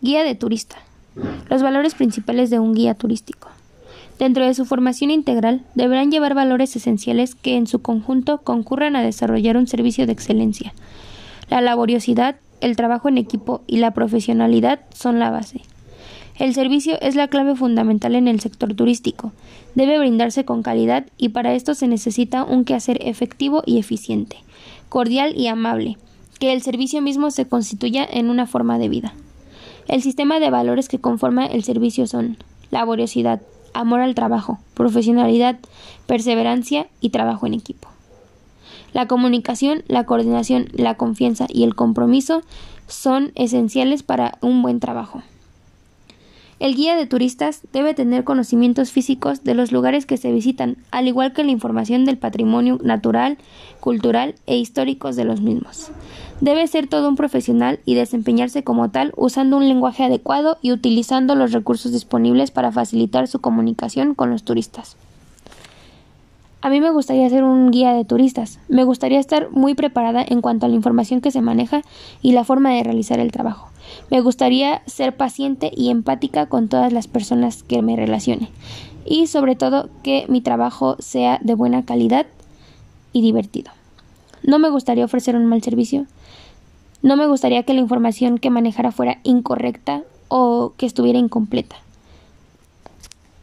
Guía de turista. Los valores principales de un guía turístico. Dentro de su formación integral, deberán llevar valores esenciales que en su conjunto concurran a desarrollar un servicio de excelencia. La laboriosidad, el trabajo en equipo y la profesionalidad son la base. El servicio es la clave fundamental en el sector turístico. Debe brindarse con calidad y para esto se necesita un quehacer efectivo y eficiente, cordial y amable, que el servicio mismo se constituya en una forma de vida. El sistema de valores que conforma el servicio son laboriosidad, amor al trabajo, profesionalidad, perseverancia y trabajo en equipo. La comunicación, la coordinación, la confianza y el compromiso son esenciales para un buen trabajo. El guía de turistas debe tener conocimientos físicos de los lugares que se visitan, al igual que la información del patrimonio natural, cultural e históricos de los mismos. Debe ser todo un profesional y desempeñarse como tal usando un lenguaje adecuado y utilizando los recursos disponibles para facilitar su comunicación con los turistas. A mí me gustaría ser un guía de turistas. Me gustaría estar muy preparada en cuanto a la información que se maneja y la forma de realizar el trabajo. Me gustaría ser paciente y empática con todas las personas que me relacione. Y sobre todo que mi trabajo sea de buena calidad y divertido. No me gustaría ofrecer un mal servicio. No me gustaría que la información que manejara fuera incorrecta o que estuviera incompleta.